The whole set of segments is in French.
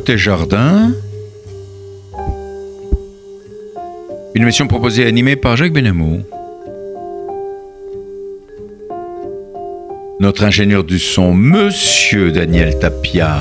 Côté jardin, une émission proposée et animée par Jacques Benamou. Notre ingénieur du son, Monsieur Daniel Tapia.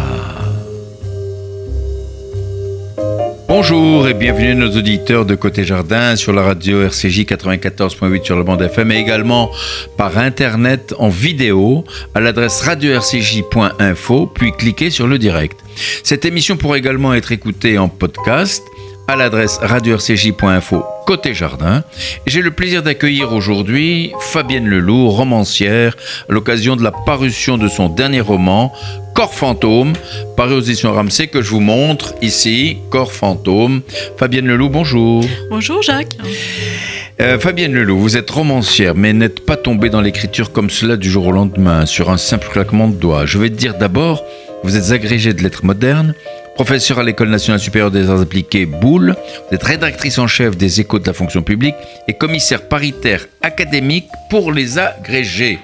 Bonjour et bienvenue nos auditeurs de Côté Jardin sur la radio RCJ 94.8 sur le bande FM et également par internet en vidéo à l'adresse radio-rcj.info puis cliquez sur le direct. Cette émission pourra également être écoutée en podcast à l'adresse radio-rcj.info côté jardin. J'ai le plaisir d'accueillir aujourd'hui Fabienne Leloup, romancière, à l'occasion de la parution de son dernier roman, Corps fantôme, paru aux éditions Ramsey, que je vous montre ici, Corps fantôme. Fabienne Leloup, bonjour. Bonjour Jacques. Euh, Fabienne Leloup, vous êtes romancière, mais n'êtes pas tombée dans l'écriture comme cela du jour au lendemain, sur un simple claquement de doigts. Je vais te dire d'abord, vous êtes agrégée de lettres modernes, professeur à l'École nationale supérieure des arts appliqués Boulle, vous êtes rédactrice en chef des échos de la fonction publique et commissaire paritaire académique pour les agrégés.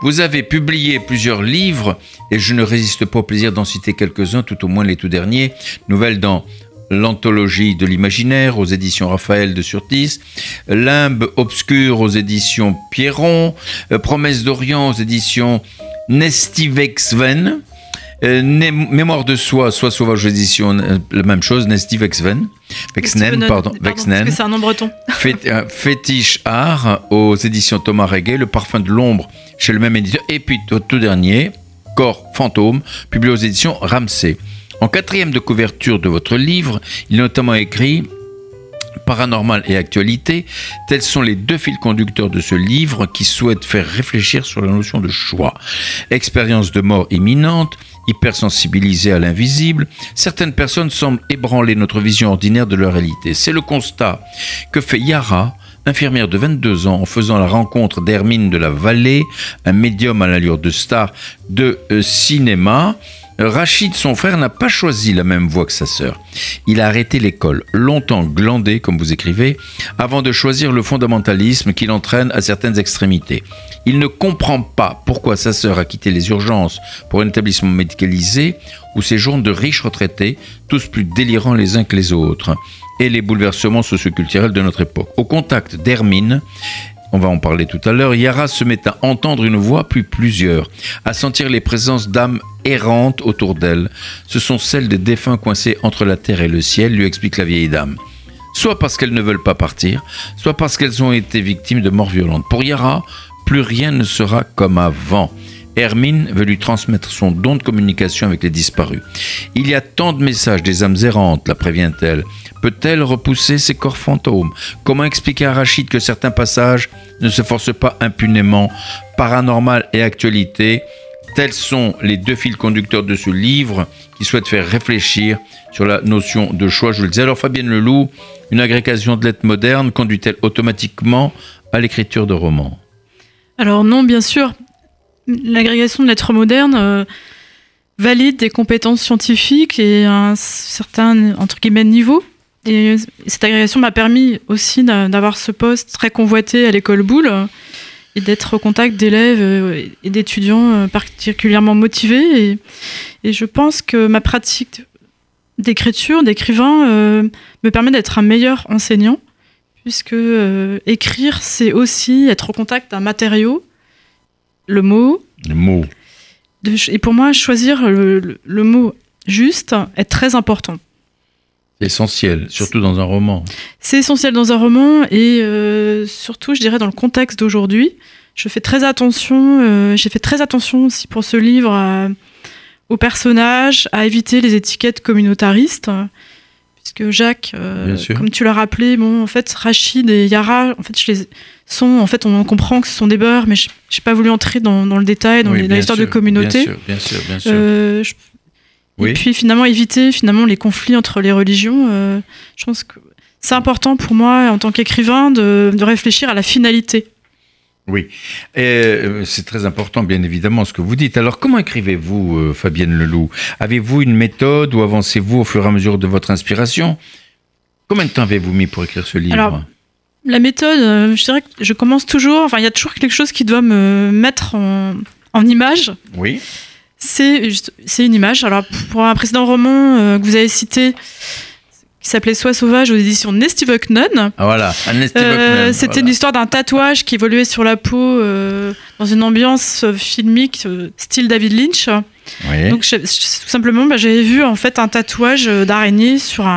Vous avez publié plusieurs livres et je ne résiste pas au plaisir d'en citer quelques-uns, tout au moins les tout derniers. Nouvelles dans l'anthologie de l'imaginaire aux éditions Raphaël de Surtis, Limbe obscur aux éditions Pierron, euh, Promesse d'Orient aux éditions Nestivexven, euh, Mémoire de soi, soit sauvage édition, euh, la même chose, Nesty Vexven, Vexnen, pardon, Vexnen. c'est un nom breton. Euh, fétiche art aux éditions Thomas Reguet, Le parfum de l'ombre chez le même éditeur, et puis au tout dernier, Corps fantôme, publié aux éditions Ramsey. En quatrième de couverture de votre livre, il est notamment écrit paranormal et actualité, tels sont les deux fils conducteurs de ce livre qui souhaitent faire réfléchir sur la notion de choix. Expérience de mort imminente, hypersensibilisés à l'invisible, certaines personnes semblent ébranler notre vision ordinaire de leur réalité. C'est le constat que fait Yara, infirmière de 22 ans, en faisant la rencontre d'Hermine de la Vallée, un médium à l'allure de star de euh, cinéma, Rachid, son frère, n'a pas choisi la même voie que sa sœur. Il a arrêté l'école, longtemps glandé, comme vous écrivez, avant de choisir le fondamentalisme qui l'entraîne à certaines extrémités. Il ne comprend pas pourquoi sa sœur a quitté les urgences pour un établissement médicalisé où séjournent de riches retraités, tous plus délirants les uns que les autres, et les bouleversements socioculturels de notre époque. Au contact d'Hermine, on va en parler tout à l'heure, Yara se met à entendre une voix, puis plusieurs, à sentir les présences d'âmes errantes autour d'elle. Ce sont celles des défunts coincés entre la terre et le ciel, lui explique la vieille dame. Soit parce qu'elles ne veulent pas partir, soit parce qu'elles ont été victimes de morts violentes. Pour Yara, plus rien ne sera comme avant. Hermine veut lui transmettre son don de communication avec les disparus. Il y a tant de messages des âmes errantes, la prévient-elle. Peut-elle repousser ces corps fantômes? Comment expliquer à Rachid que certains passages ne se forcent pas impunément? Paranormal et actualité, tels sont les deux fils conducteurs de ce livre qui souhaitent faire réfléchir sur la notion de choix. Je le disais. Alors Fabienne Leloup, une agrégation de lettres modernes conduit-elle automatiquement à l'écriture de romans? Alors non, bien sûr. L'agrégation de lettres modernes euh, valide des compétences scientifiques et un certain, entre guillemets, niveau. Et cette agrégation m'a permis aussi d'avoir ce poste très convoité à l'école Boulle et d'être au contact d'élèves euh, et d'étudiants euh, particulièrement motivés. Et, je pense que ma pratique d'écriture, d'écrivain, me permet d'être un meilleur enseignant, puisque écrire, c'est aussi être au contact d'un matériau, le mot. Le mot. et pour moi, choisir le, le mot juste est très important. C'est essentiel, surtout dans un roman. C'est essentiel dans un roman et euh, surtout, je dirais, dans le contexte d'aujourd'hui, je fais très attention. euh, J'ai fait très attention aussi pour ce livre à- aux personnages, à éviter les étiquettes communautaristes. Puisque Jacques, euh, comme tu l'as rappelé, bon, en fait, Rachid et Yara, en fait, je les sont, en fait, on comprend que ce sont des beurs, mais je n'ai pas voulu entrer dans, dans le détail, dans Oui, l'histoire de communauté. Bien sûr, bien sûr, bien sûr. Euh, je- Oui. Et puis finalement éviter finalement les conflits entre les religions. euh, je pense que c'est important pour moi en tant qu'écrivain de, de réfléchir à la finalité. Oui, Et, euh, c'est très important, bien évidemment, ce que vous dites. Alors, comment écrivez-vous, euh, Fabienne Leloup? Avez-vous une méthode ou avancez-vous au fur et à mesure de votre inspiration? Combien de temps avez-vous mis pour écrire ce livre? Alors, La méthode, euh, je dirais que je commence toujours. Enfin, il y a toujours quelque chose qui doit me mettre en, en image. Oui. C'est une image. Alors pour un précédent roman euh, que vous avez cité, qui s'appelait Sois sauvage aux éditions Nesty Bucknun. Ah voilà, Euh, C'était voilà. l'histoire d'un tatouage qui évoluait sur la peau euh, dans une ambiance filmique style David Lynch. Oui. Donc je- je- tout simplement, bah, j'avais vu en fait un tatouage euh, d'araignée sur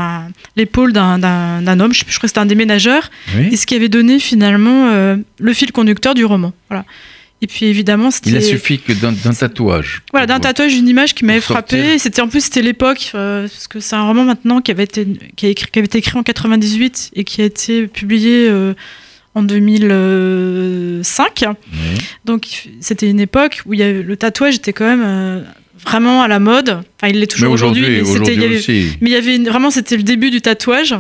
l'épaule d'un- homme. Je, crois que c'était un déménageur. Oui. Et ce qui avait donné finalement euh, le fil conducteur du roman. Voilà. Et puis évidemment, c'était Il a suffi que d'un tatouage. voilà, d'un tatouage, une image qui m'avait frappé. C'était en plus c'était l'époque euh, parce que c'est un roman maintenant qui avait été qui, a écrit- qui avait été écrit en 98 et qui a été publié euh, en 2005. Oui. Donc c'était une époque où il y avait, le tatouage était quand même euh, vraiment à la mode. Enfin, il l'est toujours aujourd'hui. mais c'était- il y avait- aussi. mais il y avait une- vraiment c'était le début du tatouage.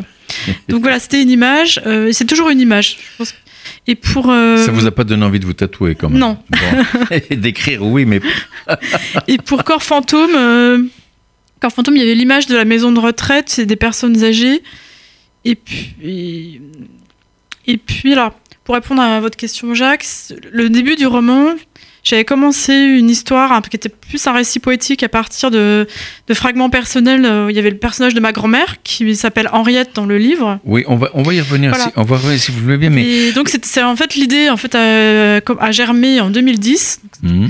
Donc voilà, c'était une image. euh, c'est toujours une image. je pense. Et pour euh, Ça vous a pas donné envie de vous tatouer quand même? Non. Bon. D'écrire, oui, mais Et pour Corps Fantôme, euh, Corps Fantôme, il y avait l'image de la maison de retraite, c'est des personnes âgées. Et puis, et puis là, pour répondre à votre question, Jacques, le début du roman, j'avais commencé une histoire qui était plus un récit poétique à partir de, de fragments personnels. euh, Il y avait le personnage de ma grand-mère qui s'appelle Henriette dans le livre. oui, on va, on va y revenir. Voilà. Si, on va revenir si vous le voulez bien, mais Et donc c'est en fait l'idée en fait a, germé en 2010. Mhm.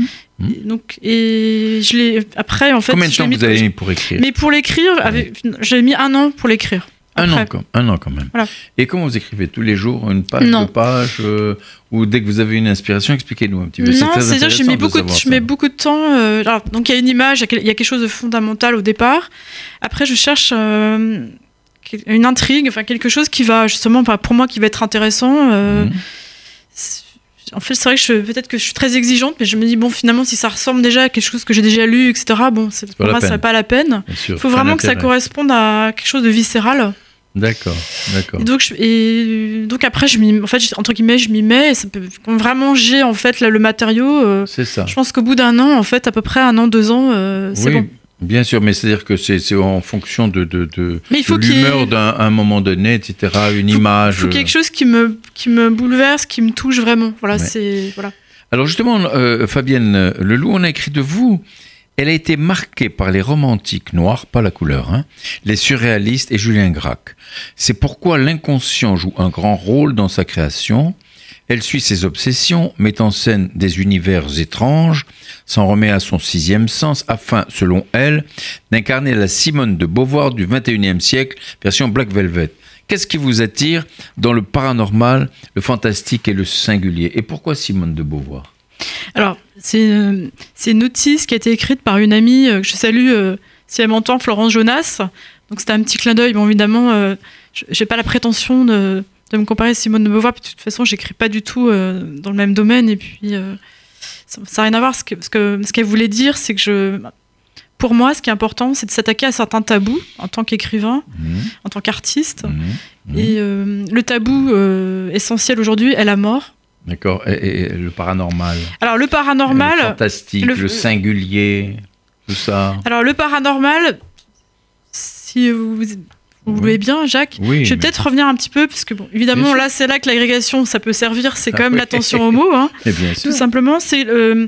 Et donc et je l'ai après en fait. combien de temps mis vous avez mis pour écrire? Mais pour l'écrire, avec- j'ai mis un an pour l'écrire. Un an, quand, un an quand même. Voilà. Et comment vous écrivez Tous les jours Une page, Non. deux pages euh, Ou dès que vous avez une inspiration, expliquez-nous un petit peu. Non, c'est-à-dire que je mets de beaucoup, de, je ça. mets beaucoup de temps. euh, alors, donc il y a une image, il y a y quelque chose de fondamental au départ. Après, je cherche euh, une intrigue, enfin quelque chose qui va justement, pour moi, qui va être intéressant. Mhm. En fait, c'est vrai que peut-être que je suis très exigeante, mais je me dis bon, finalement, si ça ressemble déjà à quelque chose que j'ai déjà lu, etc. Bon, pour moi, ça pas la peine. Il faut vraiment que ça corresponde à quelque chose de viscéral. D'accord, d'accord. Et donc, je- et donc après, je m'y- en fait, entre guillemets, je m'y mets. Et ça peut, quand vraiment j'ai en fait là, le matériau. euh, C'est ça. je pense qu'au bout d'un an, en fait, à peu près un an, deux ans, euh, c'est oui, bon. bien sûr, mais c'est-à-dire que c'est c'est en fonction de, de, de, Mais il faut de qu'il y ait- l'humeur d'un un moment donné, etc. Une image. Il faut quelque chose qui me, qui me bouleverse, qui me touche vraiment. Voilà, Ouais. c'est voilà. Alors justement, euh, Fabienne Leloup, on a écrit de vous. Elle a été marquée par les romantiques noirs, pas la couleur, hein, les surréalistes et Julien Gracq. C'est pourquoi l'inconscient joue un grand rôle dans sa création. Elle suit ses obsessions, met en scène des univers étranges, s'en remet à son sixième sens afin, selon elle, d'incarner la Simone de Beauvoir du XXIe siècle, version Black Velvet. Qu'est-ce qui vous attire dans le paranormal, le fantastique et le singulier? Et pourquoi Simone de Beauvoir? Alors, c'est euh, une notice qui a été écrite par une amie euh, que je salue euh, si elle m'entend, Florence Jonas. Donc c'était un petit clin d'œil. Bon, évidemment, euh, je- j'ai pas la prétention de, de me comparer à Simone de Beauvoir. Puis, de toute façon, j'écris pas du tout dans le même domaine. Et puis, ça n'a rien à voir. Ce que- ce que- ce qu'elle voulait dire, c'est que je. Pour moi, ce qui est important, c'est de s'attaquer à certains tabous en tant qu'écrivain, Mhm, en tant qu'artiste. mhm, mhm. Et euh, le tabou euh, essentiel aujourd'hui est la mort. D'accord. Et, et- et le paranormal Alors, le Le paranormal. fantastique, le- le, singulier, tout ça. Alors le paranormal, si vous, voulez bien, Jacques, Oui. je vais mais- peut-être revenir un petit peu, parce que bon, évidemment là c'est là que l'agrégation ça peut servir, c'est quand Ah même oui. l'attention au mot, hein, mais bien sûr. tout simplement. C'est euh,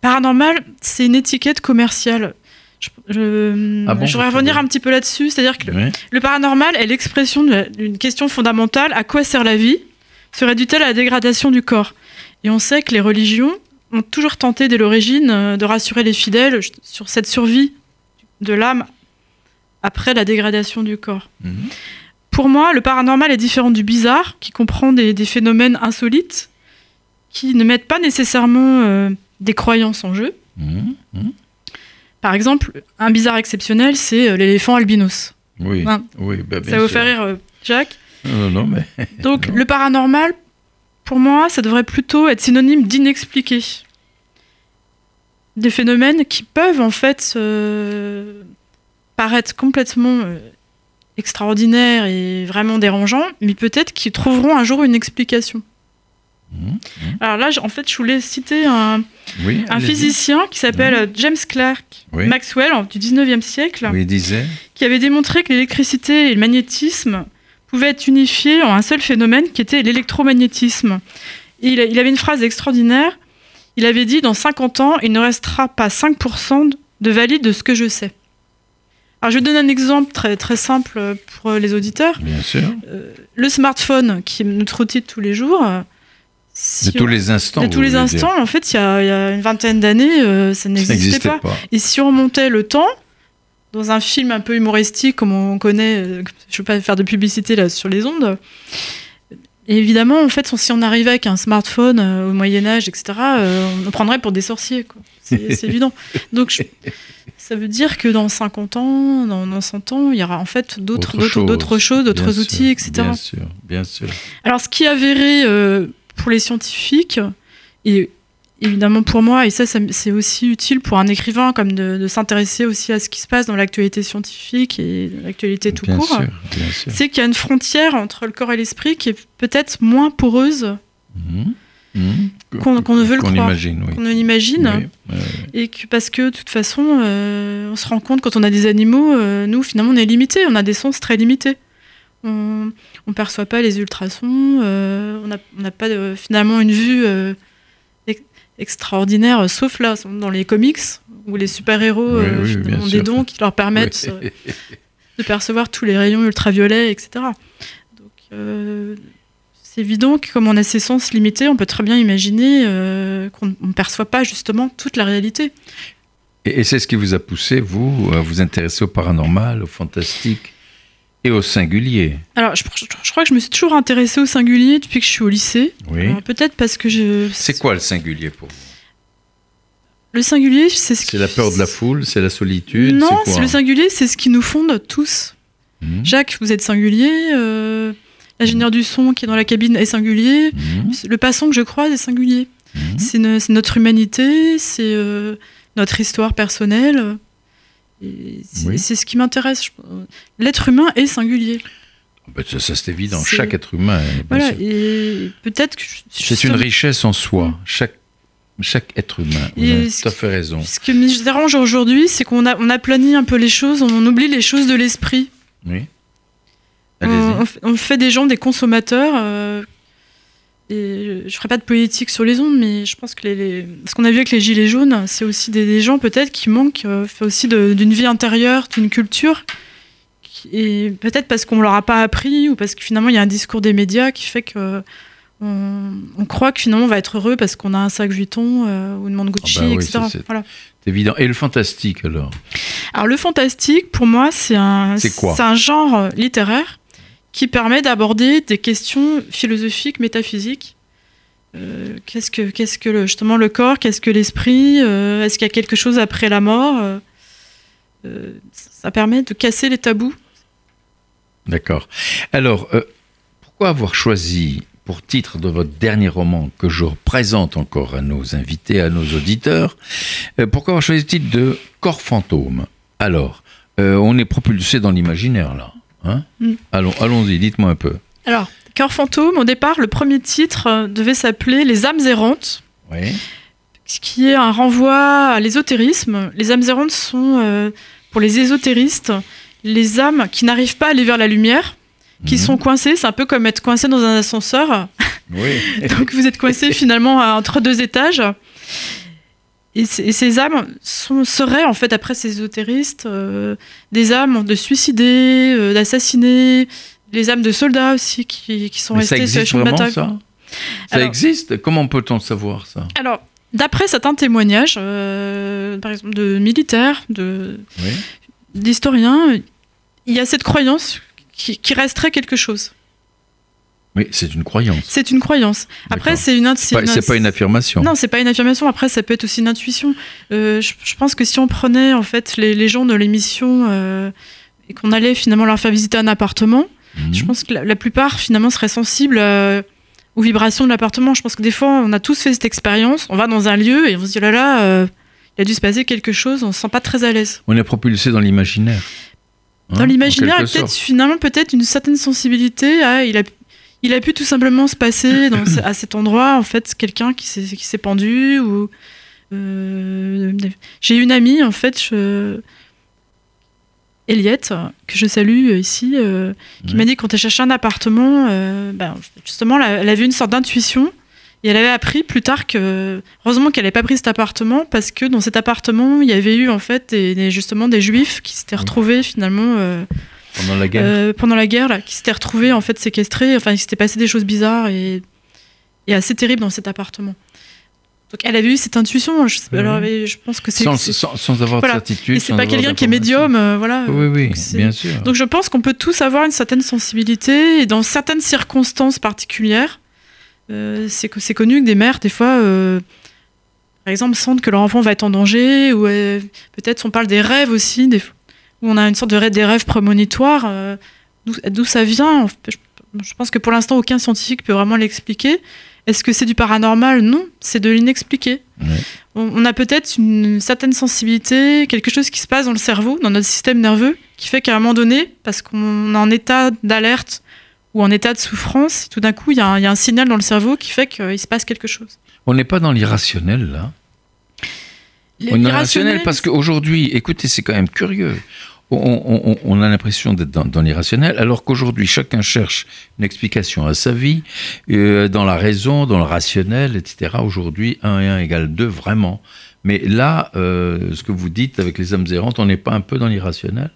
paranormal, c'est une étiquette commerciale. Je, je, Ah bon, je voudrais revenir un petit peu là-dessus, c'est-à-dire que le, Oui. le paranormal est l'expression d'une question fondamentale à quoi sert la vie? Se réduit-elle à la dégradation du corps? Et on sait que les religions ont toujours tenté dès l'origine euh, de rassurer les fidèles sur cette survie de l'âme après la dégradation du corps. Mhm. Pour moi, le paranormal est différent du bizarre, qui comprend des, des phénomènes insolites, qui ne mettent pas nécessairement euh, des croyances en jeu. Mhm, mhm. Par exemple, un bizarre exceptionnel, c'est euh, l'éléphant albinos. Oui, oui bah, bien ça vous fait rire, Jacques? Non, non, mais Donc, Non. le paranormal, pour moi, ça devrait plutôt être synonyme d'inexpliqué. Des phénomènes qui peuvent, en fait, euh, paraître complètement euh, extraordinaires et vraiment dérangeants, mais peut-être qu'ils trouveront un jour une explication. Mhm, Alors là, en fait, je voulais citer un, oui, un physicien qui s'appelle euh, James Clerk Oui. Maxwell du 19e siècle, Oui, il disait. qui avait démontré que l'électricité et le magnétisme pouvaient être unifiés en un seul phénomène qui était l'électromagnétisme. Et il, avait une phrase extraordinaire. Il avait dit Dans 50 ans, il ne restera pas 5% de valide de ce que je sais. Alors, je vais donner un exemple très, très simple pour les auditeurs. Bien sûr. Euh, le smartphone, qui est notre outil de tous les jours, euh, si De tous les instants. de tous les instants, en fait, il y, a il y a une vingtaine d'années, euh, ça n'existait pas. pas. Et si on remontait le temps, dans un film un peu humoristique, comme on connaît, euh, je ne veux pas faire de publicité là sur les ondes, et évidemment, en fait, si on arrivait avec un smartphone euh, au Moyen-Âge, etc., euh, on nous prendrait pour des sorciers. C'est évident. Donc, je- ça veut dire que dans 50 ans, dans, dans 100 ans, il y aura en fait d'autres Autre d'autres- chose, d'autres choses, d'autres outils, sûr, etc. Bien sûr, bien sûr. Alors, ce qui est avéré euh, pour les scientifiques, et évidemment pour moi, et ça, c'est aussi utile pour un écrivain, comme de, de s'intéresser aussi à ce qui se passe dans l'actualité scientifique et l'actualité tout bien court, c'est qu'il y a une frontière entre le corps et l'esprit qui est peut-être moins poreuse Mhm, mhm. qu'on ne veut le Qu'on croire, imagine, oui. qu'on ne l'imagine. Oui, oui, oui. Et que parce que de toute façon, euh, on se rend compte quand on a des animaux, euh, nous finalement on est limité, on a des sens très limités. On ne perçoit pas les ultrasons, euh, on n'a on pas de- finalement une vue euh, ex- extraordinaire, euh, sauf là, dans les comics, où les super-héros Oui, euh, oui, ont sûr. des dons qui leur permettent Oui. euh, de percevoir tous les rayons ultraviolets, etc. Donc euh, c'est évident que comme on a ces sens limités, on peut très bien imaginer euh, qu'on ne perçoit pas justement toute la réalité. Et, et c'est ce qui vous a poussé, vous, à vous intéresser au paranormal, au fantastique? Et au singulier. Alors, je, je- je crois que je me suis toujours intéressée au singulier depuis que je suis au lycée. Oui. Peut-être parce que je. C'est quoi le singulier pour vous? Le singulier, c'est ce qui. C'est la peur de la foule, c'est la solitude Non, quoi le singulier, c'est ce qui nous fonde tous. Mhm, Jacques, vous êtes singulier. euh, L'ingénieur du son qui est dans la cabine est singulier. mhm, Le passant que je croise est singulier. c'est notre humanité, c'est euh, notre histoire personnelle. C'est Oui. ce qui m'intéresse. L'être humain est singulier. Ben, ça, ça, c'est évident. Chaque être humain. Voilà. Et peut-être que. C'est une richesse en soi. Chaque, chaque être humain. Vous Et avez ce tout à fait raison. Ce qui me dérange aujourd'hui, c'est qu'on a, on aplanit un peu les choses, on oublie les choses de l'esprit. Oui. On, on fait des gens des consommateurs. euh, et je ferai pas de politique sur les ondes, mais je pense que les, les- ce qu'on a vu avec les gilets jaunes, c'est aussi des, des gens peut-être qui manquent euh, aussi d'une vie intérieure, d'une culture. qui- Et peut-être parce qu'on leur a pas appris ou parce que finalement il y a un discours des médias qui fait que on, on croit que finalement on va être heureux parce qu'on a un sac Vuitton euh, ou une montre Gucci, Ah bah oui, etc. c'est- Voilà. Évident. Et le fantastique, alors? Alors le fantastique, pour moi, c'est un, C'est quoi? un genre euh, littéraire qui permet d'aborder des questions philosophiques, métaphysiques. Euh, qu'est-ce que, le, justement le corps Qu'est-ce que l'esprit euh, Est-ce qu'il y a quelque chose après la mort Euh, Ça permet de casser les tabous. D'accord. Alors, pourquoi avoir choisi pour titre de votre dernier roman que je présente encore à nos invités, à nos auditeurs, pourquoi avoir choisi le titre de Corps fantôme? Alors, on est propulsé dans l'imaginaire là. Hein Mm. Allons, allons-y, dites-moi un peu. Alors, Cœur fantôme, au départ, le premier titre euh, devait s'appeler Les âmes errantes. Oui. ce qui est un renvoi à l'ésotérisme. Les âmes errantes sont, euh, pour les ésotéristes, les âmes qui n'arrivent pas à aller vers la lumière, qui Mhm. sont coincées. C'est un peu comme être coincé dans un ascenseur. Oui. Donc vous êtes coincé finalement entre deux étages. Et, ces âmes sont, seraient, en fait, après ces ésotéristes, euh, des âmes de suicidés, euh, d'assassinés, les âmes de soldats aussi qui, qui sont restés sur les champs de bataille. ça? Ça Alors- existe? Comment peut-on savoir ça? Alors, d'après certains témoignages, euh, par exemple de militaires, de, Oui. d'historiens, il y a cette croyance qui, qui resterait quelque chose. Oui, c'est une croyance. C'est une croyance. Après, c'est une, C'est pas, une- c'est pas une affirmation. Non, c'est pas une affirmation. Après, ça peut être aussi une intuition. Euh, je, je pense que si on prenait en fait les, les gens de l'émission euh, et qu'on allait finalement leur faire visiter un appartement, Mhm. je pense que la, la plupart finalement seraient sensibles euh, aux vibrations de l'appartement. Je pense que des fois, on a tous fait cette expérience. On va dans un lieu et on se dit oh là là, il a dû se passer quelque chose. On se sent pas très à l'aise. On est propulsé dans l'imaginaire. Hein, Dans l'imaginaire, et quelque peut-être finalement peut-être une certaine sensibilité. à- il a il a pu tout simplement se passer dans à cet endroit en fait quelqu'un qui s'est pendu ou euh, j'ai une amie en fait je- Eliette que je salue ici euh, qui Ouais. m'a dit quand elle cherchait un appartement euh, ben, justement elle, avait une sorte d'intuition et elle avait appris plus tard que heureusement qu'elle n'avait pas pris cet appartement parce que dans cet appartement il y avait eu en fait des, des- justement des juifs qui s'étaient retrouvés finalement Pendant la guerre. euh, pendant la guerre, là, qui s'étaient retrouvés en fait séquestrés. Enfin, il s'était passé des choses bizarres et, et assez terribles dans cet appartement. Donc, elle avait eu cette intuition. Je, sais- Oui, alors, je pense que c'est. sans, sans, sans avoir Voilà. de certitude. et c'est pas quelqu'un qui est médium, euh, voilà. Oui, oui, Donc, bien sûr. Donc, je pense qu'on peut tous avoir une certaine sensibilité et dans certaines circonstances particulières, euh, c'est que c'est connu que des mères, des fois. euh, par exemple, sentent que leur enfant va être en danger, ou peut-être on parle des rêves aussi, des, où on a une sorte de rêve, des rêves prémonitoires, euh, d'où- ça vient? Je, je pense que pour l'instant, aucun scientifique peut vraiment l'expliquer. Est-ce que c'est du paranormal? Non, c'est de l'inexpliqué. Ouais. On, on a peut-être une certaine sensibilité, quelque chose qui se passe dans le cerveau, dans notre système nerveux, qui fait qu'à un moment donné, parce qu'on est en état d'alerte ou en état de souffrance, tout d'un coup, il y, a un- il y a un signal dans le cerveau qui fait qu'il se passe quelque chose. On n'est pas dans l'irrationnel, là? On est dans l'irrationnel parce qu'aujourd'hui, écoutez, c'est quand même curieux. On, a l'impression d'être dans, l'irrationnel, alors qu'aujourd'hui, chacun cherche une explication à sa vie, euh, dans la raison, dans le rationnel, etc. Aujourd'hui, 1 et 1 égale 2, vraiment. Mais là, euh, ce que vous dites avec les âmes errantes, on n'est pas un peu dans l'irrationnel?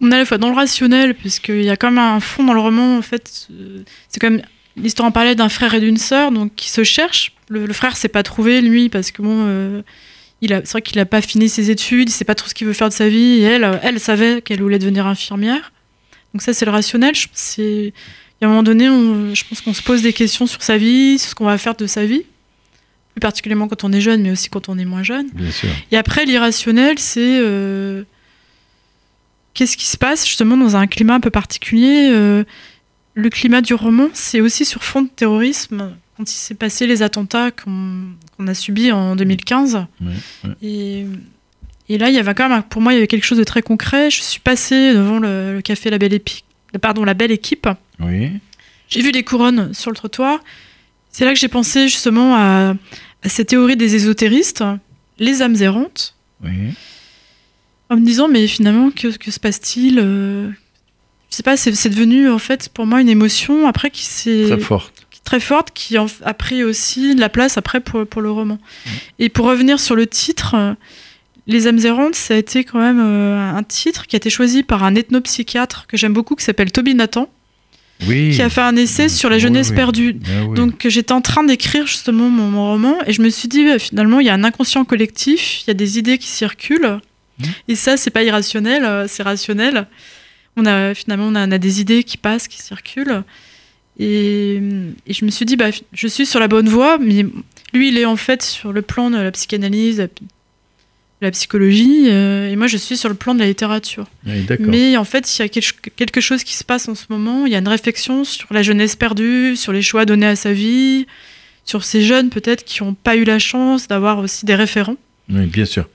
On est à la fois dans le rationnel, puisqu'il y a quand même un fond dans le roman, en fait. euh, C'est comme l'histoire en parlait d'un frère et d'une sœur, donc qui se cherchent. Le, le frère s'est pas trouvé, lui, parce que bon. Il a- c'est vrai qu'il n'a pas fini ses études, il sait pas trop ce qu'il veut faire de sa vie, et elle, euh, elle savait qu'elle voulait devenir infirmière. Donc ça, c'est le rationnel. C'est, il y a un moment donné, on- je pense qu'on se pose des questions sur sa vie, sur ce qu'on va faire de sa vie, plus particulièrement quand on est jeune, mais aussi quand on est moins jeune. Bien sûr. Et après, l'irrationnel, c'est euh, qu'est-ce qui se passe justement dans un climat un peu particulier. euh, le climat du roman, c'est aussi sur fond de terrorisme. Quand il s'est passé les attentats qu'on a subis en 2015. Ouais, ouais. Et, et là, il y avait quand même, pour moi, il y avait quelque chose de très concret. Je suis passée devant le, le café La Belle, Épi- pardon, la Belle Équipe. Oui. J'ai vu les couronnes sur le trottoir. C'est là que j'ai pensé justement à, à ces théories des ésotéristes, les âmes errantes Oui. en me disant mais finalement que, que se passe-t-il euh, je sais pas c'est c'est devenu en fait pour moi une émotion après qui s'est Très forte. Très forte qui a pris aussi de la place après pour, pour le roman et pour revenir sur le titre euh, les âmes errantes ça a été quand même euh, un titre qui a été choisi par un ethnopsychiatre que j'aime beaucoup qui s'appelle Toby Nathan Oui. qui a fait un essai sur la jeunesse oui. perdue Ah donc j'étais en train d'écrire justement mon, mon roman et je me suis dit finalement il y a un inconscient collectif, il y a des idées qui circulent Mhm. et ça c'est pas irrationnel, euh, c'est rationnel. On a finalement on a, on a des idées qui passent, qui circulent et, et je me suis dit bah je suis sur la bonne voie mais lui il est en fait sur le plan de la psychanalyse, de la psychologie euh, et moi je suis sur le plan de la littérature. Oui. Mais en fait, il y a quelque chose qui se passe en ce moment. Il y a une réflexion sur la jeunesse perdue, sur les choix donnés à sa vie, sur ces jeunes peut-être qui n'ont pas eu la chance d'avoir aussi des référents. Oui, bien sûr.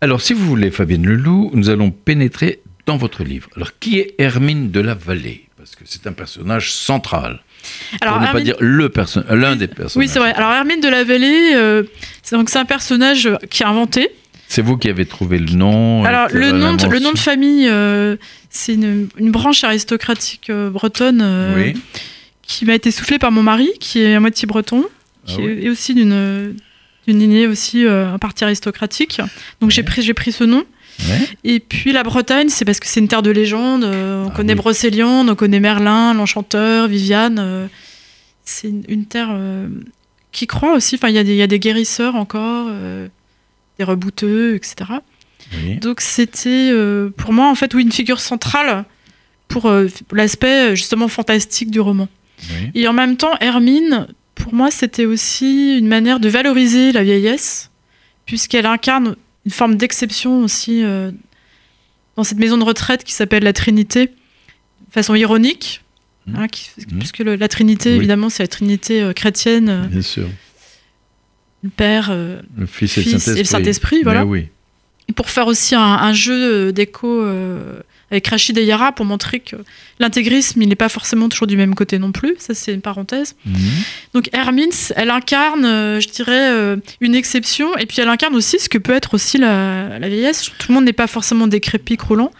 Alors, si vous voulez, Fabienne Leloup, nous allons pénétrer dans votre livre. Alors, qui est Hermine de la Vallée? Parce que c'est un personnage central. Alors, pour ne pas dire le perso- l'un des personnages. Oui, c'est vrai. Alors, Hermine de la Vallée, euh, c'est donc c'est un personnage qui est inventé. C'est vous qui avez trouvé le nom. Alors, euh, le nom, de, le nom de famille, euh, c'est une, une branche aristocratique euh, bretonne euh, Oui. qui m'a été soufflée par mon mari, qui est à moitié breton, qui Ah oui. est, est aussi d'une d'une lignée aussi euh, un parti aristocratique. Donc j'ai pris j'ai pris ce nom. Ouais. Et puis la Bretagne, c'est parce que c'est une terre de légende. euh, on Ah connaît oui. Brocéliande, on connaît Merlin, l'Enchanteur, Viviane. euh, c'est une, une terre euh, qui croit aussi. Enfin, il y, a des- il y a des guérisseurs encore, des rebouteux, etc. Oui. Donc c'était pour moi en fait oui une figure centrale pour l'aspect justement fantastique du roman. Oui. Et en même temps, Hermine, pour moi, c'était aussi une manière de valoriser la vieillesse, puisqu'elle incarne une forme d'exception aussi euh, dans cette maison de retraite qui s'appelle la Trinité, de façon ironique, Mhm. hein, qui- Mhm. puisque le- la Trinité, Oui. évidemment, c'est la Trinité euh, chrétienne, euh, Bien sûr. le Père, Le Fils et le Saint-Esprit. le Saint-Esprit, voilà. Mais oui. et pour faire aussi un, un jeu d'écho avec Rachid et Yara pour montrer que l'intégrisme, il n'est pas forcément toujours du même côté non plus. Ça, c'est une parenthèse. Mhm. Donc Hermine, elle incarne, euh, je dirais, euh, une exception, et puis elle incarne aussi ce que peut être aussi la, la vieillesse. Tout le monde n'est pas forcément décrépit, croulant.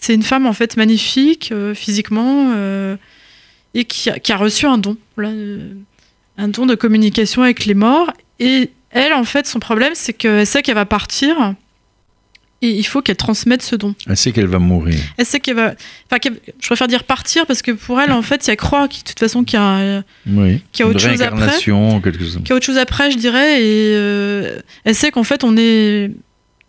C'est une femme en fait magnifique euh, physiquement euh, et qui a, qui a reçu un don, voilà, euh, un don de communication avec les morts. Et elle, en fait, son problème, c'est qu'elle sait qu'elle va partir. Et il faut qu'elle transmette ce don. Elle sait qu'elle va mourir. Elle sait qu'elle va. Enfin, je préfère dire partir parce que pour elle, en fait, il y a croire qu'il- de toute façon qu'il y a Oui. Qu'il y a autre chose après. réincarnation, quelque chose. qu'il y a autre chose après, je dirais, et euh, elle sait qu'en fait, on est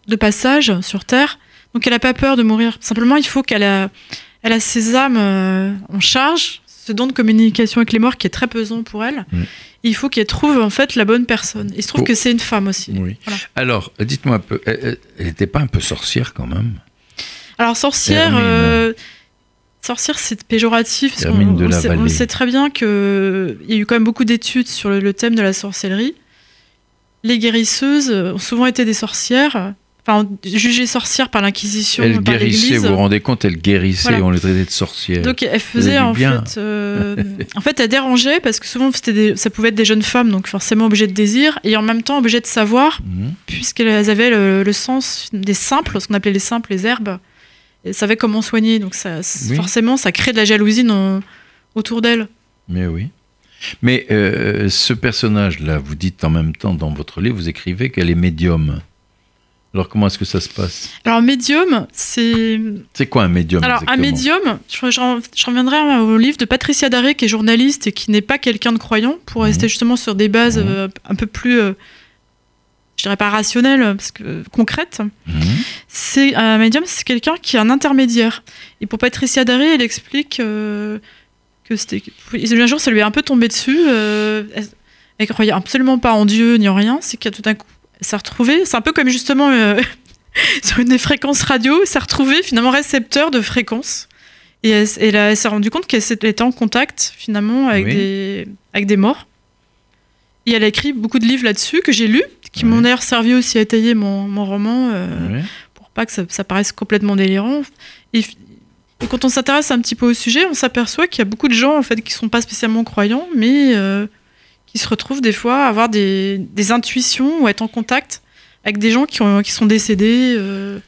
de passage sur Terre, donc elle n'a pas peur de mourir. Simplement, il faut qu'elle a, elle a ses âmes euh, en charge, ce don de communication avec les morts qui est très pesant pour elle. Il faut qu'elle trouve en fait la bonne personne. Il se trouve Oh. que c'est une femme aussi. Oui. Voilà. Alors, dites-moi un peu, elle n'était pas un peu sorcière quand même? Alors sorcière, euh, sorcière c'est péjoratif. parce on, sait, on Vallée. sait très bien que il y a eu quand même beaucoup d'études sur le, le thème de la sorcellerie. Les guérisseuses ont souvent été des sorcières, enfin jugées sorcières par l'Inquisition, Elle par guérissait, vous vous rendez compte, elle guérissait, Voilà. on les traitait de sorcières. Donc elle faisait en bien. fait, euh, en fait elle dérangeait parce que souvent des- ça pouvait être des jeunes femmes donc forcément obligées de désir et en même temps obligées de savoir Mhm. puisqu'elles avaient le, le sens des simples, ce qu'on appelait les simples, les herbes, elles savaient comment soigner. Donc ça, Oui. forcément, ça crée de la jalousie autour d'elles. Mais oui. Mais euh, ce personnage-là, vous dites en même temps dans votre livre, vous écrivez qu'elle est médium. Alors comment est-ce que ça se passe Alors médium, c'est C'est quoi un médium alors un médium. Je, reviendrai au livre de Patricia Daré qui est journaliste et qui n'est pas quelqu'un de croyant pour Mhm. rester justement sur des bases Mhm. euh, un peu plus, euh, je dirais pas rationnelles parce que concrètes. Mhm. C'est un médium, c'est quelqu'un qui est un intermédiaire. Et pour Patricia Daré, elle explique euh, que c'était un jour ça lui est un peu tombé dessus. Euh, elle, elle croyait absolument pas en Dieu ni en rien. C'est qu'à tout d'un coup, s'est retrouvée. C'est un peu comme justement euh, sur une des fréquences radio, elle s'est retrouvée finalement récepteur de fréquences. Et elle, elle s'est rendue compte qu'elle était en contact finalement avec, Oui. des, avec des morts. Et elle a écrit beaucoup de livres là-dessus que j'ai lus, qui m'ont d'ailleurs servi aussi à étayer mon, mon roman. euh, Ouais. pour pas que ça, ça paraisse complètement délirant. Et, et quand on s'intéresse un petit peu au sujet, on s'aperçoit qu'il y a beaucoup de gens en fait qui sont pas spécialement croyants, mais euh, qui se retrouvent des fois à avoir des, des intuitions ou être en contact avec des gens qui, ont, qui sont décédés. euh,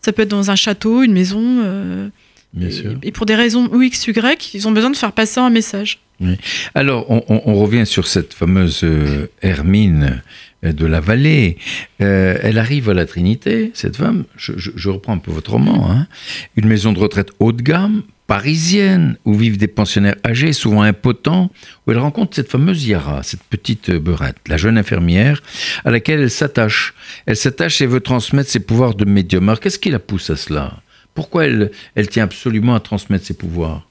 ça peut être dans un château, une maison. euh, Bien et, sûr. et pour des raisons ou X, Y, ils ont besoin de faire passer un message. Alors, on, on- on revient sur cette fameuse euh, Hermine de la vallée. Euh, elle arrive à la Trinité, cette femme. Je, je- je reprends un peu votre roman. hein. Une maison de retraite haut de gamme, parisienne, où vivent des pensionnaires âgés, souvent impotents, où elle rencontre cette fameuse Yara, cette petite beurette, la jeune infirmière, à laquelle elle s'attache. Elle s'attache et veut transmettre ses pouvoirs de médium. Alors, qu'est-ce qui la pousse à cela? Pourquoi elle, elle tient absolument à transmettre ses pouvoirs?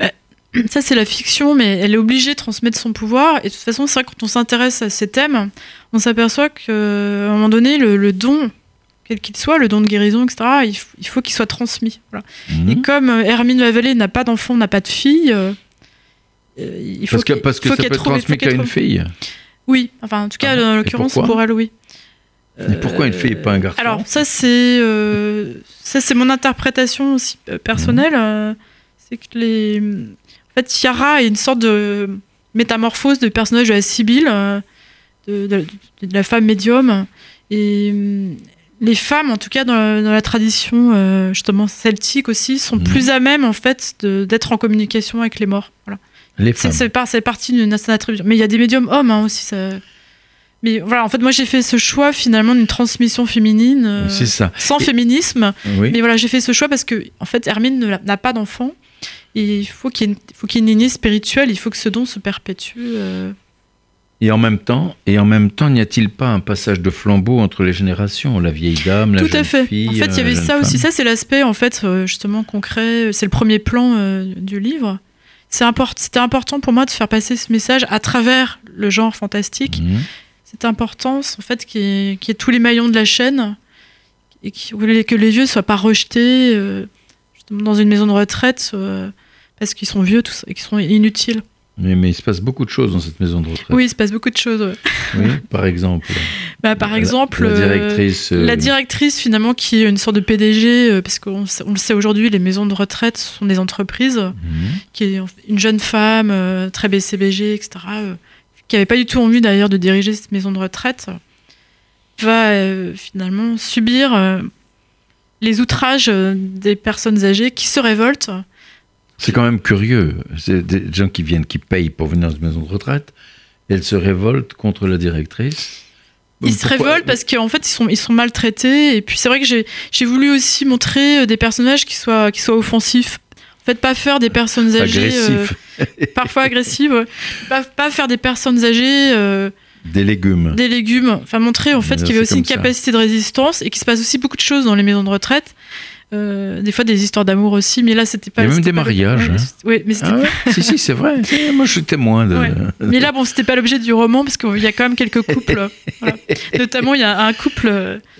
Ça, c'est la fiction, mais elle est obligée de transmettre son pouvoir. Et de toute façon, c'est vrai quand on s'intéresse à ces thèmes, on s'aperçoit qu'à un moment donné, le don, quel qu'il soit, le don de guérison, etc., il, il faut qu'il soit transmis. Voilà. Mhm. Et comme euh, Hermine Lavallée n'a pas d'enfant, n'a pas de fille, euh, euh, il faut Parce que, qu'il- parce que faut ça qu'elle peut être trouve- il faut transmis qu'à une fille. Oui, enfin, en tout cas, Ah en Et l'occurrence, pour elle, oui. Et pourquoi une fille et pas un garçon? Alors ça c'est euh, ça c'est mon interprétation aussi personnelle. Mhm. c'est que les en fait Yara est une sorte de métamorphose de personnage de la Sibylle, de, de- de la femme médium et les femmes en tout cas dans la, dans la tradition euh, justement celtique aussi sont Mhm. plus à même en fait d'être en communication avec les morts. Voilà. Les C'est femmes. c'est par- c'est partie d'une attribution. Mais il y a des médiums hommes hein, aussi. Ça... Mais voilà, en fait, moi j'ai fait ce choix finalement d'une transmission féminine euh, C'est ça. sans Et- féminisme. Oui. Mais voilà, j'ai fait ce choix parce que en fait, Hermine n'a pas d'enfant. Et il faut qu'il y, ait une- faut qu'il y ait une lignée spirituelle, il faut que ce don se perpétue. euh. Et en même temps, et en même temps, n'y a-t-il pas un passage de flambeau entre les générations, la vieille dame, la Tout jeune à fait. fille, en fait, il y euh, avait ça aussi. Ça, c'est l'aspect en fait euh, justement concret. C'est le premier plan euh, du livre. c'est import- c'était important pour moi de faire passer ce message à travers le genre fantastique. Mhm. C'est important, en fait, qu'il y, ait- qu'il y ait tous les maillons de la chaîne et qu'il- que les vieux soient pas rejetés euh, justement dans une maison de retraite euh, parce qu'ils sont vieux tout ça, et qu'ils sont inutiles. Mais, mais il se passe beaucoup de choses dans cette maison de retraite. Oui, il se passe beaucoup de choses. ouais. Oui, par exemple. Bah, par La- exemple, la, euh, directrice. euh, La directrice, finalement, qui est une sorte de PDG, euh, parce qu'on on le sait aujourd'hui, les maisons de retraite sont des entreprises, mhm. qui est une jeune femme euh, très BCBG, etc., qui n'avait pas du tout envie d'ailleurs de diriger cette maison de retraite, va finalement subir les outrages des personnes âgées qui se révoltent. C'est quand même curieux. C'est des gens qui viennent, qui payent pour venir dans une maison de retraite. Et elles se révoltent contre la directrice. Ils se révoltent parce qu'en fait, ils sont, ils sont maltraités. Et puis, c'est vrai que j'ai j'ai voulu aussi montrer euh, des personnages qui soient, qui soient offensifs. En fait, pas faire des personnes âgées. euh, parfois agressives. ouais. Pas, pas faire des personnes âgées euh, Des légumes. des légumes. Enfin, montrer en fait qu'il y avait aussi une ça. capacité de résistance et qu'il se passe aussi beaucoup de choses dans les maisons de retraite. Euh, des fois, des histoires d'amour aussi. Mais là, c'était pas. Il y a même des pas le- mariages, ouais, hein. ouais, mais c'était Ah ouais si, si, c'est vrai. Moi, je suis témoin de. Ouais. Mais là, bon, c'était pas l'objet du roman parce qu'il y a quand même quelques couples. voilà. Notamment, il y a un couple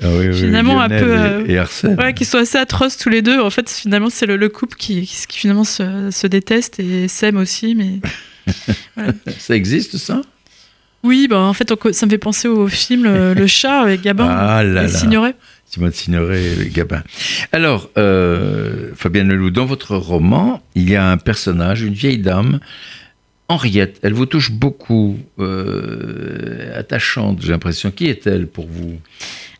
Ah oui, oui, Finalement, un peu, et- euh, Et, Arsène. ouais, qui sont assez atroces tous les deux. En fait, finalement, c'est le, le couple qui, qui, qui finalement se, se déteste et s'aime aussi. Mais Ça existe, ça? Oui, bah, en fait, on ça me fait penser au film euh, Le chat avec Gabin Ah là là. Signoret. Simone Signoret et Gabin. Alors, euh, Fabienne Leloup, dans votre roman, il y a un personnage, une vieille dame, Henriette. Elle vous touche beaucoup, euh, attachante, j'ai l'impression. Qui est-elle pour vous?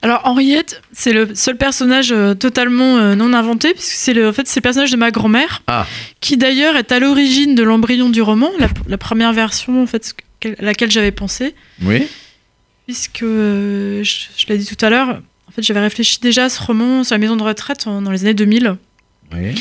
Alors Henriette, c'est le seul personnage euh, totalement non inventé, puisque c'est le, en fait c'est le personnage de ma grand-mère, Ah. qui d'ailleurs est à l'origine de l'embryon du roman, la, la première version en fait à laquelle j'avais pensé, Oui puisque euh, je, je l'ai dit tout à l'heure, fait j'avais réfléchi déjà à ce roman sur la maison de retraite en- dans les années 2000. Oui.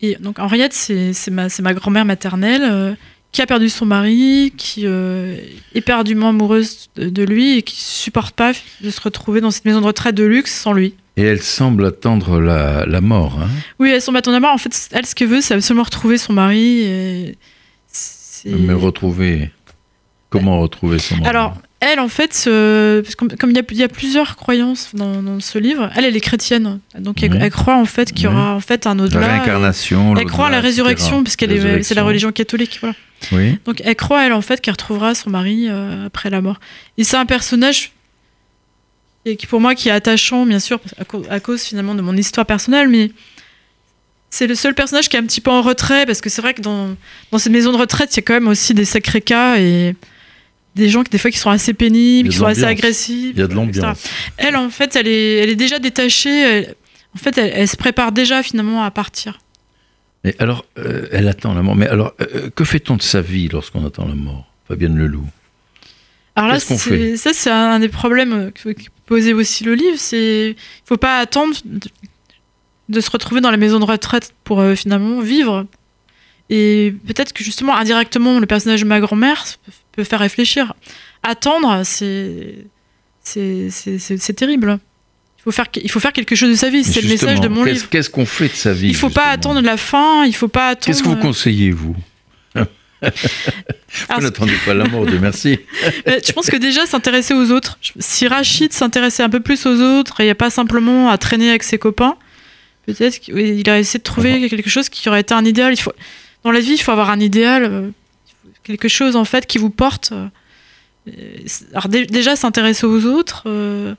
Et donc Henriette, c'est ma, grand-mère maternelle euh, qui a perdu son mari, qui euh, est éperdument amoureuse de, de lui et qui supporte pas de se retrouver dans cette maison de retraite de luxe sans lui. Et elle semble attendre la, la mort. hein. Oui, elle s'en attend d'abord. En fait, elle, ce qu'elle veut, c'est absolument retrouver son mari. Et Mais retrouver. Comment retrouver son mort Alors, elle, en fait, euh, parce que comme il y, a, il y a plusieurs croyances dans, dans ce livre, elle, elle est chrétienne. Donc, elle, Oui. elle croit en fait qu'il y aura en fait un La au-delà. réincarnation. Elle croit à la résurrection, etc. parce qu'elle est, c'est la religion catholique. Voilà. Oui. Donc, elle croit, elle, en fait, qu'elle retrouvera son mari euh, après la mort. Et c'est un personnage qui, pour moi, qui est attachant, bien sûr, à, cause- à cause finalement de mon histoire personnelle, mais c'est le seul personnage qui est un petit peu en retrait, parce que c'est vrai que dans, dans ces maisons de retraite, il y a quand même aussi des sacrés cas et des gens qui, des fois, qui sont assez pénibles, qui sont assez agressifs. Il y a de l'ambiance. Elle, en fait, elle est, elle est déjà détachée. elle- en fait, elle, elle se prépare déjà finalement à partir. Et alors, euh, elle attend la mort. Mais alors, euh, que fait-on de sa vie lorsqu'on attend la mort Fabienne Leloup? Alors là, ça, c'est un des problèmes euh, que que posait aussi le livre. C'est, il faut pas attendre de, de se retrouver dans la maison de retraite pour euh, finalement vivre. Et peut-être que justement, indirectement, le personnage de ma grand-mère peut faire réfléchir. Attendre, c'est, c'est, terrible. Il faut faire, il faut faire quelque chose de sa vie. C'est le message de mon livre. Qu'est-ce qu'on fait de sa vie Il faut pas attendre la fin. Il faut pas attendre. Qu'est-ce que vous euh, conseillez, vous Vous n'attendez pas la mort, Dieu merci. Je pense que déjà s'intéresser aux autres. Si Rachid s'intéressait un peu plus aux autres et il n'y a pas simplement à traîner avec ses copains, peut-être qu'il a essayé de trouver quelque chose qui aurait été un idéal. Il faut, dans la vie, il faut avoir un idéal, euh, quelque chose en fait qui vous porte. euh, Alors déjà s'intéresser aux autres, euh,